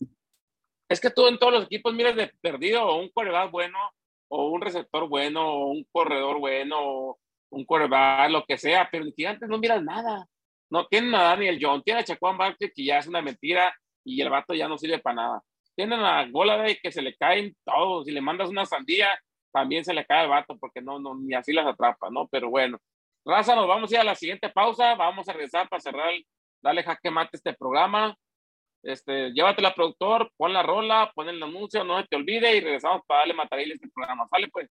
es, que tú en todos los equipos miras de perdido o un corredor bueno, o un receptor bueno, o un corredor bueno, o un corredor, lo que sea, pero en gigantes no miras nada. No, tienen a Daniel John, tienen a Chacuán Barkley, que ya es una mentira y el vato ya no sirve para nada. Tienen a de que se le caen todos. Si le mandas una sandía, también se le cae el vato porque no, no, ni así las atrapa, ¿no? Pero bueno. Raza, nos vamos a ir a la siguiente pausa. Vamos a regresar para cerrar, darle jaque mate este programa. Este, llévatela, productor, pon la rola, pon el anuncio, no se te olvide y regresamos para darle material este programa. Sale pues.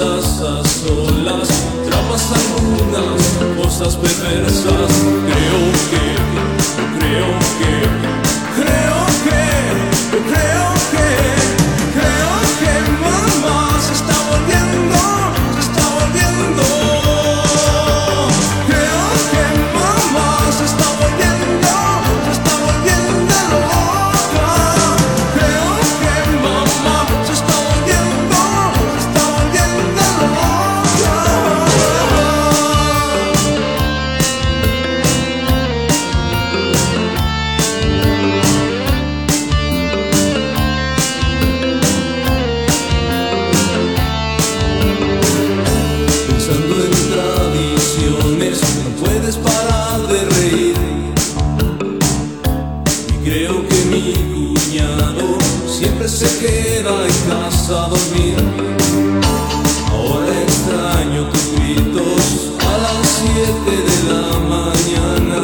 Estás a solas, trapas algunas cosas perversas. Creo que, creo que, quisiera en casa a dormir. Ahora extraño tus gritos a las 7 de la mañana.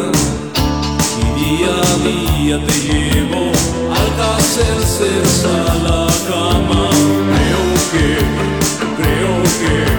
Y día a día te llevo al caserse a la cama. Creo que, creo que.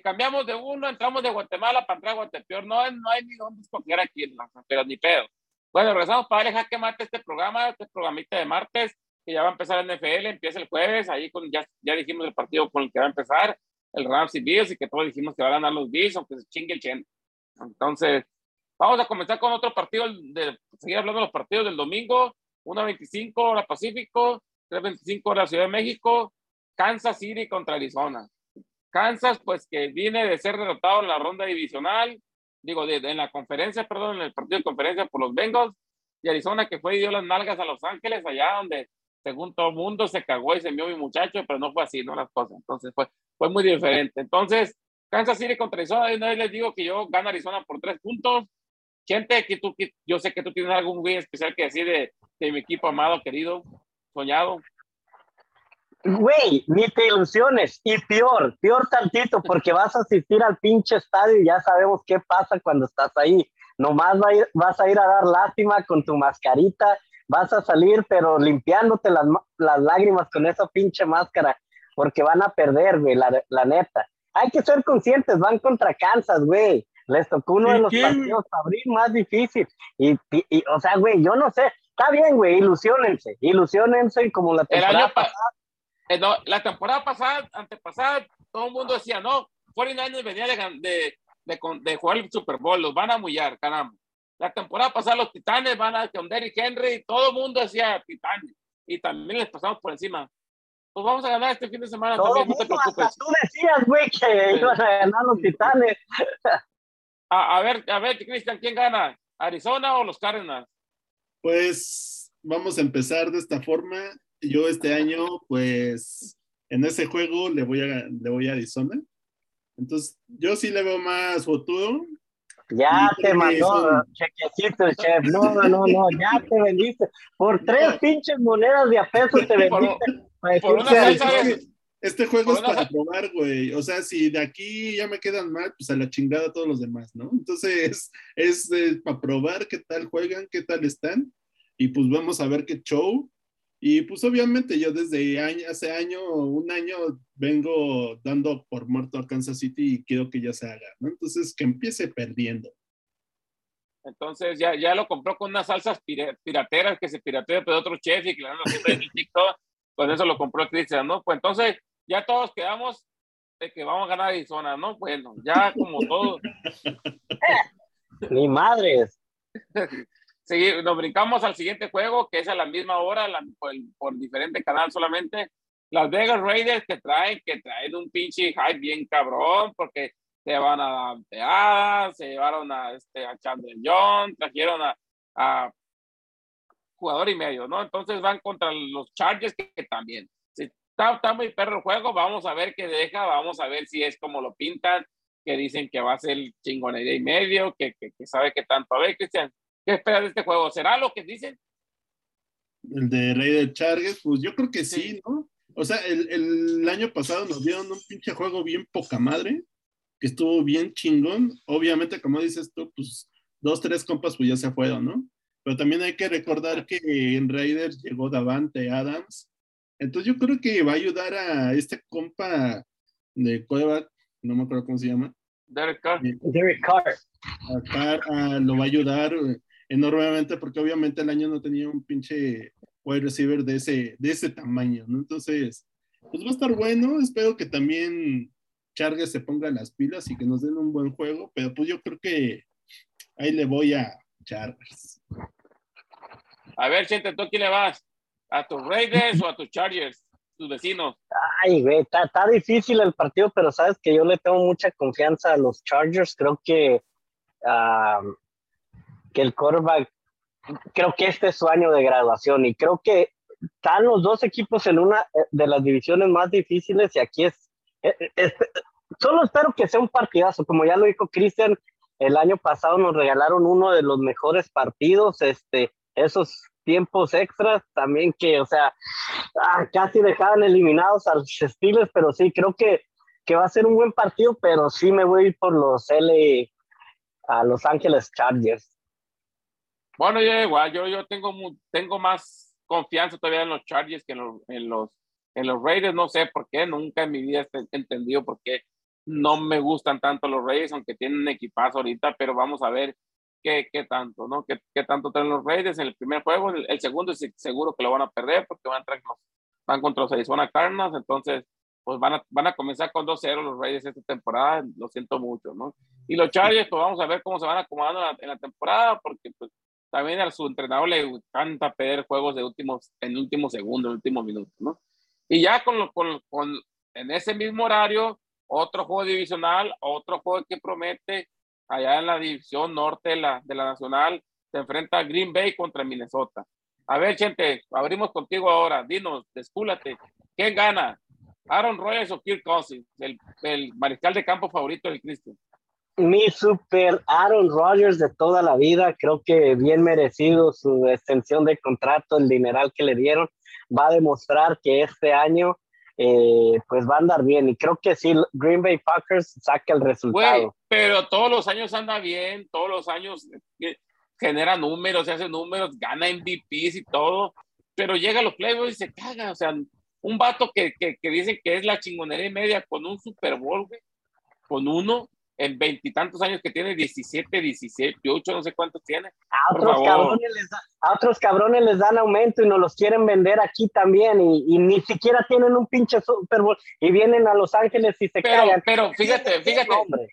Cambiamos de uno, entramos de Guatemala para entrar a Guatepeor. No, no hay ni dónde escoger aquí, pero ni pedo. Bueno, regresamos para darle jaque mate este programa, este programita de martes, que ya va a empezar el NFL, empieza el jueves, ahí con, ya, ya dijimos el partido con el que va a empezar, el Rams y Bills, y que todos dijimos que van a ganar los Bills, aunque se chingue el Chen. Entonces, vamos a comenzar con otro partido, de, seguir hablando de los partidos del domingo, 1.25 hora Pacífico, 3.25 hora Ciudad de México, Kansas City contra Arizona. Kansas, pues que viene de ser derrotado en la ronda divisional, digo, de, en la conferencia, perdón, en el partido de conferencia por los Bengals, y Arizona que fue y dio las nalgas a Los Ángeles, allá donde según todo el mundo se cagó y se envió mi muchacho, pero no fue así, no las cosas. Entonces fue, fue muy diferente. Entonces, Kansas City contra Arizona, y una vez les digo que yo gano Arizona por tres puntos. Gente, que tú, yo sé que tú tienes algo muy especial que decir de, de mi equipo amado, querido, soñado. Güey, ni te ilusiones. Y peor, peor tantito, porque vas a asistir al pinche estadio y ya sabemos qué pasa cuando estás ahí. Nomás vas a ir a dar lástima con tu mascarita, vas a salir, pero limpiándote las, las lágrimas con esa pinche máscara, porque van a perder, güey, la, la neta. Hay que ser conscientes, van contra Kansas, güey. Les tocó uno de los partidos abrir más difícil. Y, y, o sea, güey, yo no sé. Está bien, güey, ilusionense, ilusionense como la temporada pasada. Eh, no, la temporada pasada, antepasada, todo el mundo decía, no, 49 venía de, de, de, de, jugar el Super Bowl, los van a mullar, caramba. La temporada pasada los Titanes van a con Derrick Henry, todo el mundo decía Titanes, y también les pasamos por encima. Pues vamos a ganar este fin de semana también, no te preocupes. Tú decías, güey, que iban a ganar los Titanes. A, a ver, a ver, Cristian, ¿quién gana? ¿Arizona o los Cardinals? Pues vamos a empezar de esta forma. Yo este año, pues, en ese juego le voy a, le voy a Arizona. Entonces, yo sí le veo más futuro. Ya te mandó chequecito, chef. No, no, no, ya te vendiste. Por tres pinches monedas de a peso te vendiste. Por, una este juego es para probar, güey. O sea, si de aquí ya me quedan mal, pues a la chingada todos los demás, ¿no? Entonces, es, es para probar qué tal juegan, qué tal están. Y pues vamos a ver qué show. Y pues obviamente yo desde hace año, un año, vengo dando por muerto a Kansas City y quiero que ya se haga, ¿no? Entonces, que empiece perdiendo. Entonces ya, ya lo compró con unas salsas pirateras que se piratea de otro chef y que le dan en el TikTok. Con eso lo compró Cristian, ¿no? Pues entonces ya todos quedamos de que vamos a ganar Arizona, ¿no? Bueno, ya como todo. Ni madres. Sí, nos brincamos al siguiente juego, que es a la misma hora, por, diferente canal solamente. Las Vegas Raiders que traen, que traen un pinche hype bien cabrón, porque se van a Teada, se llevaron a, este, a Chandler John, trajeron a, a, jugador y medio, ¿no? Entonces van contra los Chargers que, también. Está, está, muy perro el juego, vamos a ver qué deja, vamos a ver si es como lo pintan, que dicen que va a ser chingonería y medio, que, que, que sabe que tanto. A ver, Cristian, ¿Qué esperas de este juego? ¿Será lo que dicen? El de Rey de pues yo creo que sí, ¿no? O sea, el, el, año pasado nos dieron un pinche juego bien poca madre, que estuvo bien chingón. Obviamente, como dices tú, pues dos, tres compas pues ya se fueron, ¿no? Pero también hay que recordar que en Raiders llegó Davante Adams. Entonces yo creo que va a ayudar a este compa de Cueva, no me acuerdo cómo se llama. Derek Carr. Derek Carr. A Carr ah, lo va a ayudar enormemente porque obviamente el año no tenía un pinche wide receiver de ese, de ese tamaño, ¿no? Entonces, pues va a estar bueno, espero que también Chargers se ponga las pilas y que nos den un buen juego, pero pues yo creo que ahí le voy a Chargers. A ver, Chente, ¿tú a quién le vas? ¿A tus Raiders o a tus Chargers? Tus vecinos. Ay, güey, está, difícil el partido, pero sabes que yo le tengo mucha confianza a los Chargers. Creo que que el quarterback, creo que este es su año de graduación y creo que están los dos equipos en una eh, de las divisiones más difíciles y aquí es, eh, eh, este, solo espero que sea un partidazo, como ya lo dijo Cristian, el año pasado nos regalaron uno de los mejores partidos, este, esos tiempos extras también que, o sea, ah, casi dejaban eliminados a los Steelers, pero sí, creo que, que va a ser un buen partido, pero sí me voy por los L a Los Ángeles Chargers. Bueno, yo igual, yo, yo tengo, tengo más confianza todavía en los Chargers que en los, en los, en los Raiders. No sé por qué, nunca en mi vida he entendido por qué no me gustan tanto los Raiders, aunque tienen un equipazo ahorita, pero vamos a ver qué, qué tanto, ¿no? ¿Qué, qué tanto traen los Raiders en el primer juego. El, el, segundo es seguro que lo van a perder porque van, a van contra los Arizona Cardinals, entonces pues van a, van a comenzar con 2-0 los Raiders esta temporada, lo siento mucho, ¿no? Y los Chargers, pues vamos a ver cómo se van acomodando en la, en la temporada, porque pues también a su entrenador le encanta perder juegos de últimos, en último segundo, en último minuto, ¿no? Y ya con, con, con, en ese mismo horario, otro juego divisional, otro juego que promete, allá en la división norte de la, de la Nacional, se enfrenta Green Bay contra Minnesota. A ver, gente, abrimos contigo ahora. Dinos, descúlate. ¿Quién gana? ¿Aaron Rodgers o Kirk Cousins? El, el mariscal de campo favorito del Cristo mi super Aaron Rodgers de toda la vida, creo que bien merecido su extensión de contrato, el dineral que le dieron, va a demostrar que este año eh, pues va a andar bien. Y creo que sí, Green Bay Packers saca el resultado. pero todos los años anda bien, todos los años eh, genera números, se hace números, gana MVPs y todo, pero llega a los playoffs y se caga. O sea, un vato que, que, que dice que es la chingonería y media con un Super Bowl, con uno, en veintitantos años que tiene, 17, 17, 18, no sé cuántos tiene. A otros, cabrones les a otros cabrones les dan aumento y nos los quieren vender aquí también y, ni siquiera tienen un pinche Super Bowl y vienen a Los Ángeles y se pero, Pero fíjate, fíjate,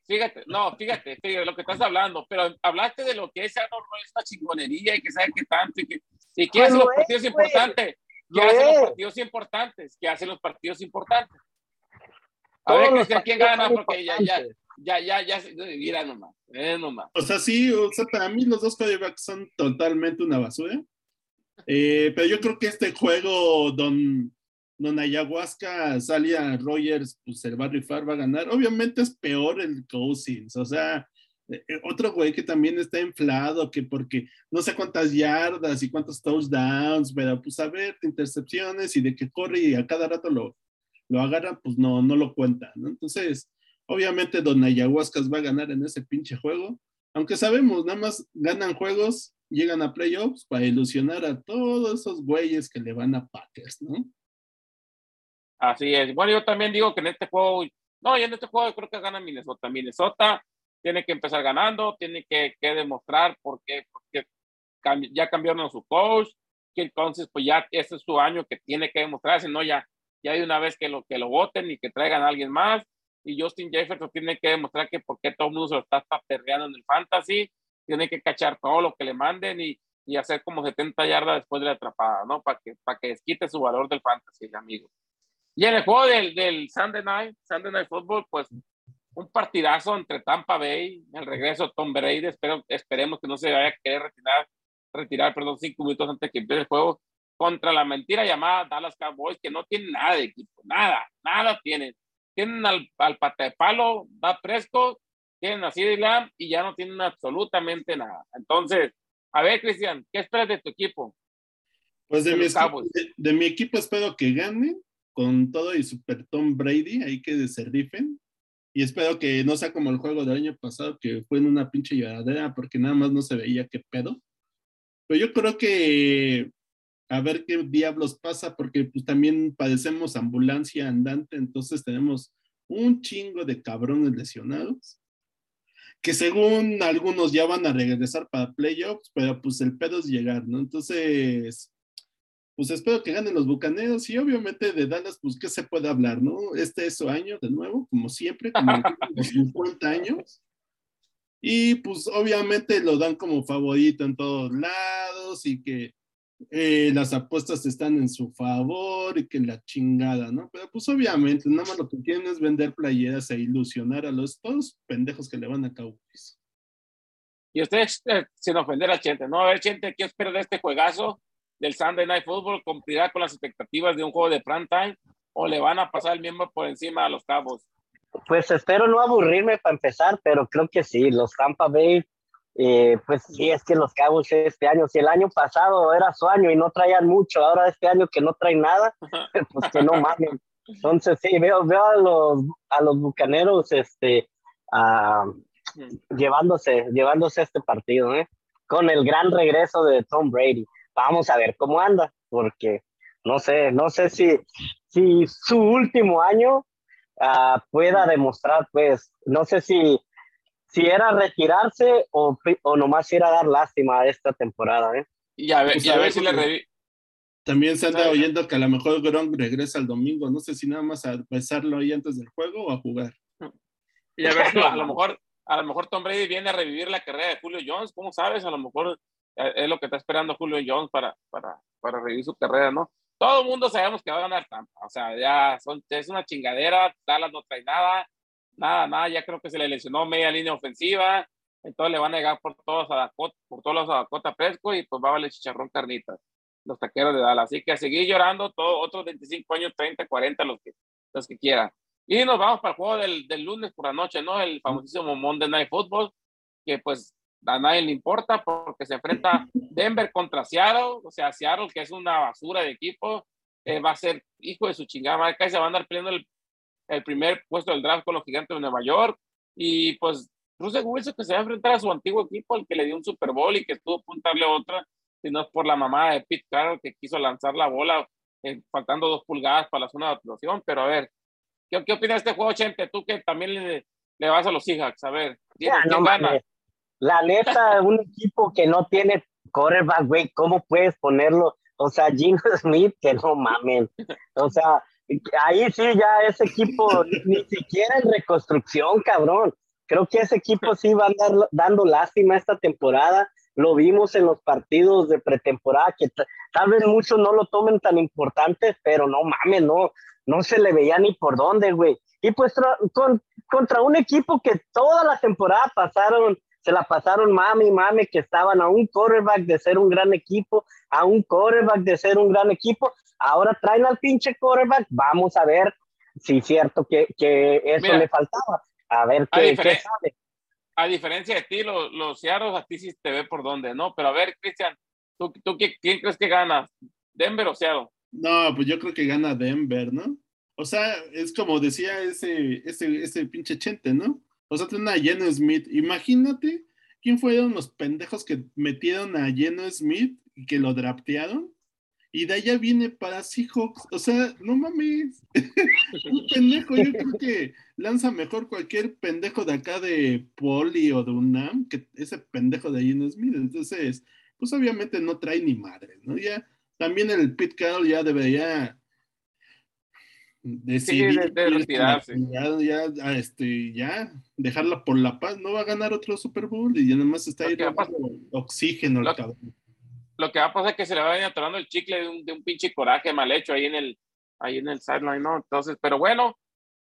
fíjate, no, fíjate, fíjate, lo que estás hablando, pero hablaste de lo que es esta chingonería y que sabe que tanto y que, y que hacen los partidos importantes, que hacen los partidos importantes, que hacen los partidos importantes. A ver, ¿quién gana? Porque ya, ya, ya, ya, ya, mira nomás, eh, nomás. O sea, sí, o sea, para mí los dos quarterbacks son totalmente una basura. Eh, pero yo creo que este juego, don, don Ayahuasca, salía Rogers, pues el va a rifar, va a ganar. Obviamente es peor el Cousins, o sea, eh, otro güey que también está inflado, que porque no sé cuántas yardas y cuántos touchdowns, pero pues a ver, intercepciones y de que corre y a cada rato lo, lo agarra, pues no, no lo cuenta, ¿no? Entonces, Obviamente Don Ayahuascas va a ganar en ese pinche juego, aunque sabemos, nada más ganan juegos, llegan a playoffs para ilusionar a todos esos güeyes que le van a Packers, ¿no? Así es. Bueno, yo también digo que en este juego, no, y en este juego creo que gana Minnesota. Minnesota tiene que empezar ganando, tiene que, demostrar por qué, porque ya cambiaron su coach, que entonces pues ya este es su año que tiene que demostrarse, no ya, ya hay una vez que lo, que lo voten y que traigan a alguien más y Justin Jefferson tiene que demostrar que porque todo el mundo se lo está perreando en el fantasy, tiene que cachar todo lo que le manden y, y hacer como 70 yardas después de la atrapada, ¿no? Para que, para que desquite su valor del fantasy, amigo. Y en el juego del, del Sunday Night, Sunday Night Football, pues un partidazo entre Tampa Bay, el regreso Tom Brady, espero, esperemos que no se vaya a querer retirar, retirar, perdón, cinco minutos antes que empiece el juego, contra la mentira llamada Dallas Cowboys, que no tienen nada de equipo, nada, nada tienen tienen al, al pata de palo, va fresco, tienen a CD y ya no tienen absolutamente nada. Entonces, a ver, Cristian, ¿qué esperas de tu equipo? Pues de, mi, de, mi, equipo espero que gane con todo y Super Tom Brady, ahí que se rifen. Y espero que no sea como el juego del año pasado, que fue en una pinche lloradera porque nada más no se veía qué pedo. Pero yo creo que a ver qué diablos pasa, porque pues también padecemos ambulancia andante, entonces tenemos un chingo de cabrones lesionados, que según algunos ya van a regresar para playoffs, pero pues el pedo es llegar, ¿no? Entonces, pues espero que ganen los Bucaneros y obviamente de Dallas, pues qué se puede hablar, ¿no? Este es su año de nuevo, como siempre, como los 50 años. Y pues obviamente lo dan como favorito en todos lados y que eh, las apuestas están en su favor y que la chingada, ¿no? Pero pues obviamente, nada más lo que quieren es vender playeras e ilusionar a los todos pendejos que le van a Cowboys. Y ustedes, eh, sin ofender a Chente, ¿no? A ver, Chente, ¿qué espera de este juegazo del Sunday Night Football? ¿Cumplirá con las expectativas de un juego de prime time o le van a pasar el miembro por encima a los cabos? Pues espero no aburrirme para empezar, pero creo que sí, los Tampa Bay eh, pues sí, es que los Cabos este año, si el año pasado era su año y no traían mucho, ahora este año que no traen nada, pues que no mamen. Entonces sí, veo, veo a los, a los bucaneros este, llevándose, llevándose este partido, ¿eh? con el gran regreso de Tom Brady. Vamos a ver cómo anda, porque no sé, no sé si, si su último año ah, pueda demostrar, pues, no sé si si era retirarse o, o nomás era dar lástima a esta temporada, ¿eh? Y a ver, pues y a ver si le revi También se anda oyendo que a lo mejor Gronk regresa el domingo. No sé si nada más a besarlo ahí antes del juego o a jugar. Y a ver, a lo mejor, a lo mejor Tom Brady viene a revivir la carrera de Julio Jones. ¿Cómo sabes? A lo mejor eh, es lo que está esperando Julio Jones para, para, para revivir su carrera, ¿no? Todo el mundo sabemos que va a ganar Tampa. O sea, ya son, es una chingadera. Dallas no trae nada nada, nada, ya creo que se le lesionó media línea ofensiva, entonces le van a llegar por todos a Dakota, por todos los a Dakota Fresco y pues va a valer chicharrón carnitas, los taqueros de Dallas. Así que a seguir llorando todos otros 25 años, 30, 40, los que, los que quieran. Y nos vamos para el juego del, del lunes por la noche, ¿no? El famosísimo Monday Night Football, que pues a nadie le importa porque se enfrenta Denver contra Seattle, o sea, Seattle que es una basura de equipo, eh, va a ser hijo de su chingada madre, se va a andar peleando el, el, primer puesto del draft con los gigantes de Nueva York. Y pues Russell Wilson que se va a enfrentar a su antiguo equipo, el que le dio un Super Bowl y que estuvo a puntarle otra, si no es por la mamá de Pete Carroll que quiso lanzar la bola eh, faltando dos pulgadas para la zona de actuación. Pero a ver, ¿qué, qué opinas de este juego, Chente? Tú que también le, le vas a los Seahawks, a ver, ¿quién gana? La neta, un equipo que no tiene quarterback, güey, ¿cómo puedes ponerlo? O sea, Gino Smith, que no mamen. O sea, ahí sí ya ese equipo ni siquiera en reconstrucción, cabrón. Creo que ese equipo sí va a andar dando lástima esta temporada. Lo vimos en los partidos de pretemporada, que tal vez muchos no lo tomen tan importante, pero no mames, no, no se le veía ni por dónde, güey. Y pues con, contra un equipo que toda la temporada pasaron se la pasaron mami, mami, que estaban a un quarterback de ser un gran equipo, a un quarterback de ser un gran equipo. Ahora traen al pinche quarterback. Vamos a ver si es cierto que, que eso le faltaba. A ver qué, sabe. A diferencia de ti, los, los a ti sí te ve por dónde, ¿no? Pero a ver, Cristian, ¿tú, tú quién crees que gana? ¿Denver o Seattle? No, pues yo creo que gana Denver, ¿no? O sea, es como decía ese, ese, ese pinche chente, ¿no? O sea, tiene a Geno Smith. Imagínate quién fueron los pendejos que metieron a Geno Smith y que lo draftearon. Y de allá viene para Seahawks. O sea, no mames. Un pendejo. Yo creo que lanza mejor cualquier pendejo de acá de Poli o de UNAM que ese pendejo de Geno Smith. Entonces, pues obviamente no trae ni madre, ¿no? Ya también el Pete Carroll ya debería decidir retirarse. Ya, ya, este, ya, dejarla por la paz, no va a ganar otro Super Bowl y ya más está ahí oxígeno lo, lo, que va a pasar es que se le va a ir atorando el chicle de un, de un, pinche coraje mal hecho ahí en el, ahí en el sideline, ¿no? Entonces, pero bueno,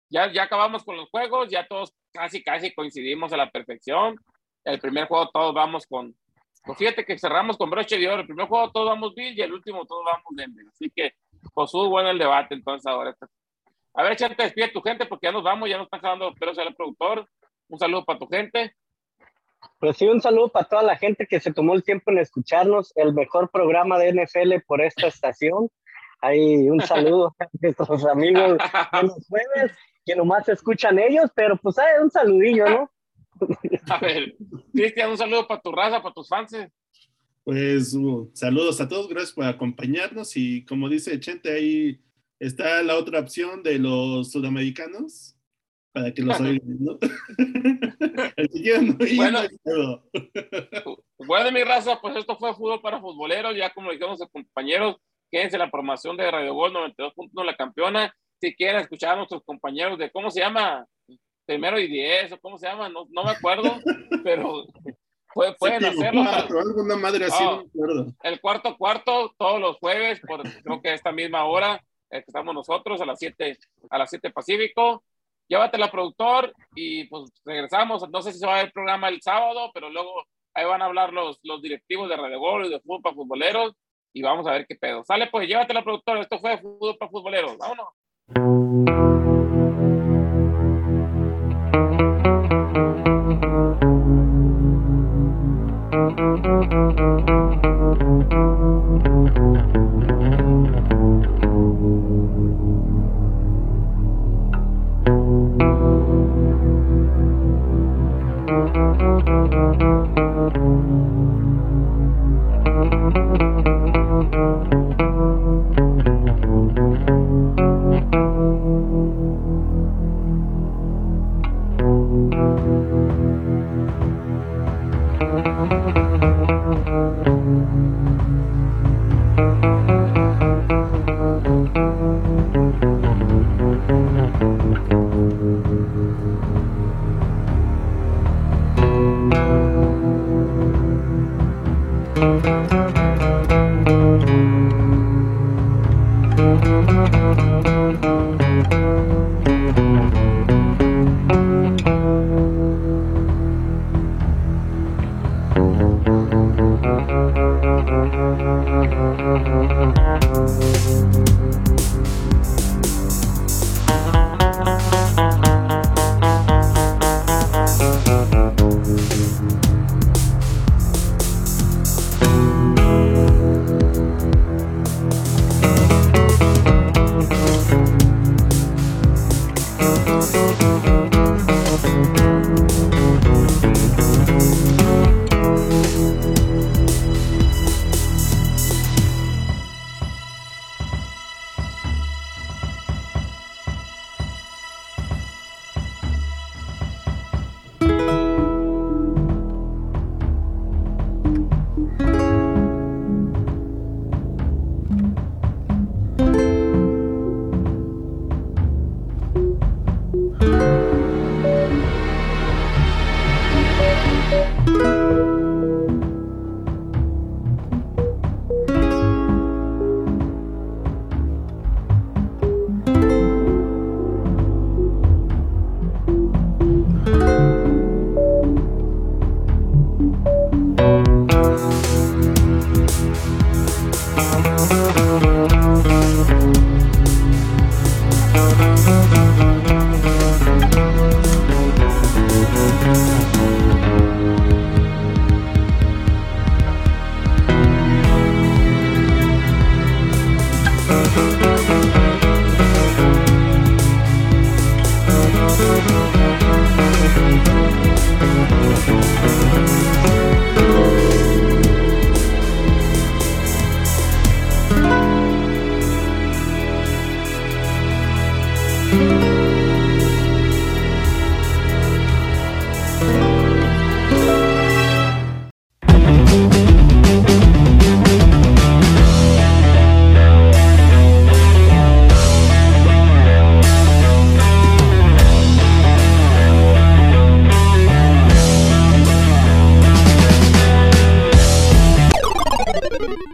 ya, ya acabamos con los juegos, ya todos casi, casi coincidimos a la perfección. El primer juego todos vamos con, pues fíjate que cerramos con broche de oro. El primer juego todos vamos bien y el último todos vamos Denver. Así que, pues, bueno el debate entonces ahora. A ver, Chante, despide tu gente porque ya nos vamos, ya nos están jalando pero ser el productor. Un saludo para tu gente. Pues sí, un saludo para toda la gente que se tomó el tiempo en escucharnos, el mejor programa de NFL por esta estación. Ahí un saludo a nuestros amigos de los jueves, que nomás escuchan ellos, pero pues hay un saludillo, ¿no? A ver, Cristian, un saludo para tu raza, para tus fans. Pues uh, saludos a todos, gracias por acompañarnos y como dice Chente, ahí Está la otra opción de los sudamericanos, para que los oigan, ¿no? bueno, bueno, mi raza, pues esto fue Fútbol para Futboleros, ya como dijeron los compañeros, quédense la programación de Radio Gol 92.1 La Campeona, si quieren escuchar a nuestros compañeros de, ¿cómo se llama? Primero y diez, o cómo se llama, no, no me acuerdo, pero pueden hacerlo. alguna madre así, no, me acuerdo. El cuarto cuarto, todos los jueves, por creo que a esta misma hora, estamos nosotros a las 7 a las 7 Pacífico. Llévatela, productor, y pues regresamos. No sé si se va a ver el programa el sábado, pero luego ahí van a hablar los, los directivos de Radio Gol y de Fútbol para Futboleros y vamos a ver qué pedo. Sale, pues llévatela, productor. Esto fue Fútbol para Futboleros. Vámonos.